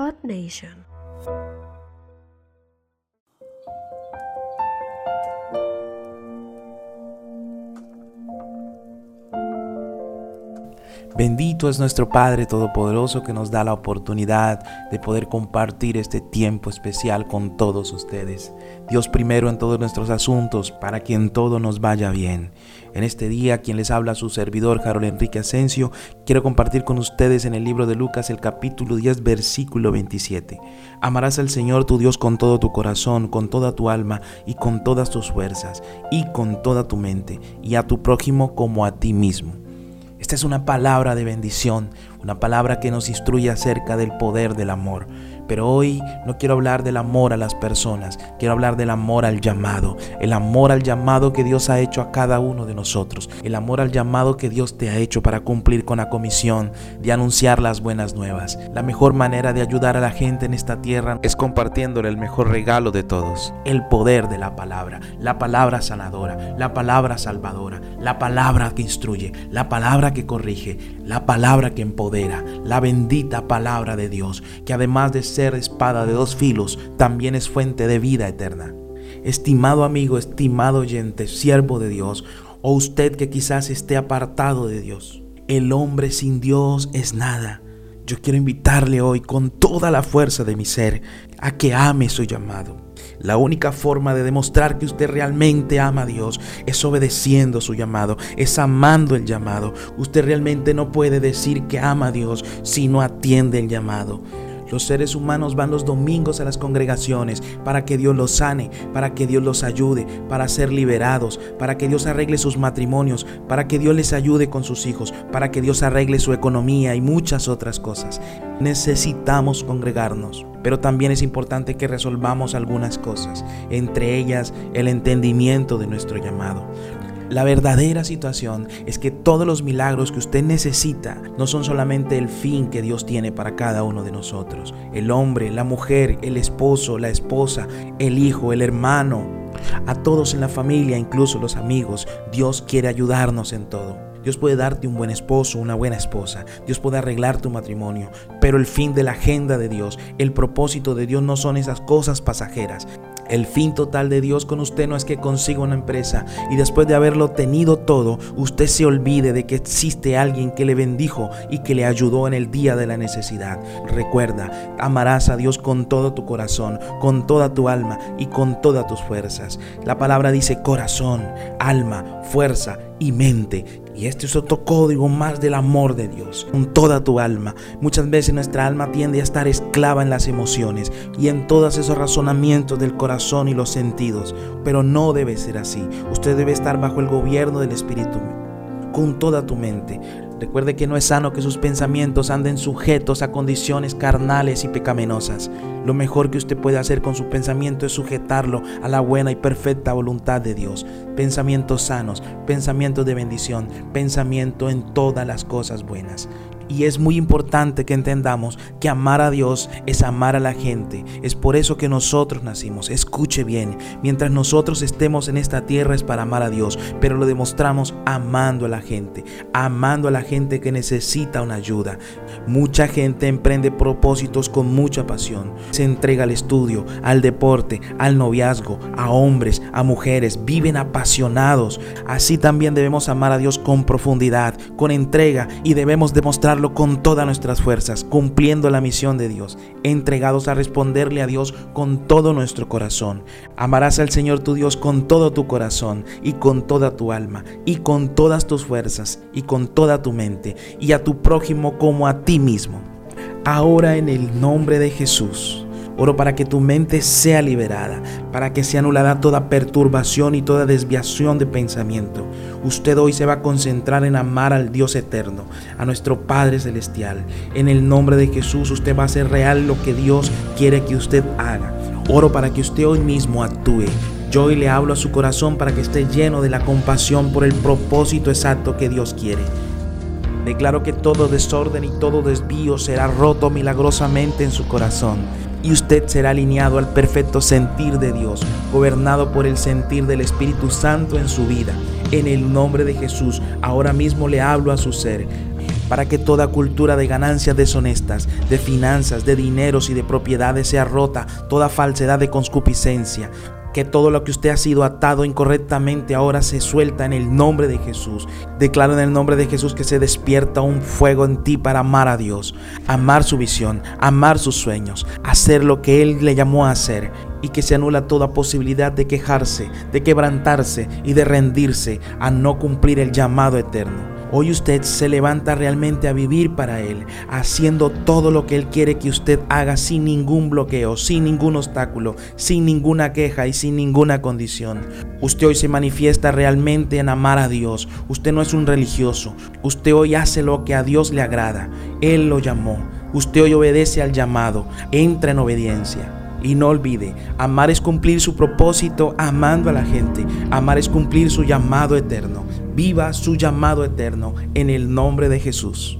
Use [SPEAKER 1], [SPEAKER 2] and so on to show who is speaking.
[SPEAKER 1] Earth Nation.
[SPEAKER 2] Bendito es nuestro Padre Todopoderoso que nos da la oportunidad de poder compartir este tiempo especial con todos ustedes. Dios primero en todos nuestros asuntos para que en todo nos vaya bien. En este día, quien les habla su servidor, Harold Enrique Asensio, quiero compartir con ustedes en el libro de Lucas el capítulo 10, versículo 27. Amarás al Señor tu Dios con todo tu corazón, con toda tu alma y con todas tus fuerzas y con toda tu mente y a tu prójimo como a ti mismo. Esta es una palabra de bendición, una palabra que nos instruye acerca del poder del amor. Pero hoy no quiero hablar del amor a las personas, quiero hablar del amor al llamado, el amor al llamado que Dios ha hecho a cada uno de nosotros, el amor al llamado que Dios te ha hecho para cumplir con la comisión de anunciar las buenas nuevas. La mejor manera de ayudar a la gente en esta tierra es compartiéndole el mejor regalo de todos, el poder de la palabra, la palabra sanadora, la palabra salvadora, la palabra que instruye, la palabra que corrige, la palabra que empodera, la bendita palabra de Dios, que además de ser espada de dos filos, también es fuente de vida eterna. Estimado amigo, estimado oyente, siervo de Dios, o usted que quizás esté apartado de Dios, el hombre sin Dios es nada. Yo quiero invitarle hoy con toda la fuerza de mi ser a que ame su llamado. La única forma de demostrar que usted realmente ama a Dios es obedeciendo su llamado, es amando el llamado. Usted realmente no puede decir que ama a Dios si no atiende el llamado. Los seres humanos van los domingos a las congregaciones para que Dios los sane, para que Dios los ayude, para ser liberados, para que Dios arregle sus matrimonios, para que Dios les ayude con sus hijos, para que Dios arregle su economía y muchas otras cosas. Necesitamos congregarnos, pero también es importante que resolvamos algunas cosas, entre ellas el entendimiento de nuestro llamado. La verdadera situación es que todos los milagros que usted necesita no son solamente el fin que Dios tiene para cada uno de nosotros. El hombre, la mujer, el esposo, la esposa, el hijo, el hermano, a todos en la familia, incluso los amigos, Dios quiere ayudarnos en todo. Dios puede darte un buen esposo, una buena esposa. Dios puede arreglar tu matrimonio. Pero el fin de la agenda de Dios, el propósito de Dios no son esas cosas pasajeras. El fin total de Dios con usted no es que consiga una empresa y después de haberlo tenido todo, usted se olvide de que existe alguien que le bendijo y que le ayudó en el día de la necesidad. Recuerda, amarás a Dios con todo tu corazón, con toda tu alma y con todas tus fuerzas. La palabra dice corazón, alma, fuerza y mente. Y este es otro código más del amor de Dios, con toda tu alma. Muchas veces nuestra alma tiende a estar esclava en las emociones y en todos esos razonamientos del corazón y los sentidos. Pero no debe ser así. Usted debe estar bajo el gobierno del Espíritu con toda tu mente. Recuerde que no es sano que sus pensamientos anden sujetos a condiciones carnales y pecaminosas. Lo mejor que usted puede hacer con su pensamiento es sujetarlo a la buena y perfecta voluntad de Dios. Pensamientos sanos, pensamientos de bendición, pensamiento en todas las cosas buenas. Y es muy importante que entendamos que amar a Dios es amar a la gente. Es por eso que nosotros nacimos. Escuche bien, mientras nosotros estemos en esta tierra es para amar a Dios, pero lo demostramos amando a la gente, amando a la gente que necesita una ayuda. Mucha gente emprende propósitos con mucha pasión. Se entrega al estudio, al deporte, al noviazgo, a hombres, a mujeres. Viven apasionados. Así también debemos amar a Dios con profundidad, con entrega y debemos con todas nuestras fuerzas, cumpliendo la misión de Dios, entregados a responderle a Dios con todo nuestro corazón. Amarás al Señor tu Dios con todo tu corazón y con toda tu alma y con todas tus fuerzas y con toda tu mente y a tu prójimo como a ti mismo. Ahora en el nombre de Jesús Oro para que tu mente sea liberada, para que sea anulada toda perturbación y toda desviación de pensamiento. Usted hoy se va a concentrar en amar al Dios eterno, a nuestro Padre Celestial. En el nombre de Jesús usted va a hacer real lo que Dios quiere que usted haga. Oro para que usted hoy mismo actúe. Yo hoy le hablo a su corazón para que esté lleno de la compasión por el propósito exacto que Dios quiere. Declaro que todo desorden y todo desvío será roto milagrosamente en su corazón y usted será alineado al perfecto sentir de Dios, gobernado por el sentir del Espíritu Santo en su vida. En el nombre de Jesús, ahora mismo le hablo a su ser. para que toda cultura de ganancias deshonestas, de finanzas, de dineros y de propiedades sea rota, toda falsedad de concupiscencia, que todo lo que usted ha sido atado incorrectamente ahora se suelta en el nombre de Jesús. Declaro en el nombre de Jesús que se despierta un fuego en ti para amar a Dios, amar su visión, amar sus sueños, hacer lo que Él le llamó a hacer y que se anula toda posibilidad de quejarse, de quebrantarse y de rendirse a no cumplir el llamado eterno. Hoy usted se levanta realmente a vivir para Él, haciendo todo lo que Él quiere que usted haga sin ningún bloqueo, sin ningún obstáculo, sin ninguna queja y sin ninguna condición. Usted hoy se manifiesta realmente en amar a Dios. Usted no es un religioso. Usted hoy hace lo que a Dios le agrada. Él lo llamó. Usted hoy obedece al llamado. Entra en obediencia. Y no olvide, amar es cumplir su propósito amando a la gente. Amar es cumplir su llamado eterno. Viva su llamado eterno en el nombre de Jesús.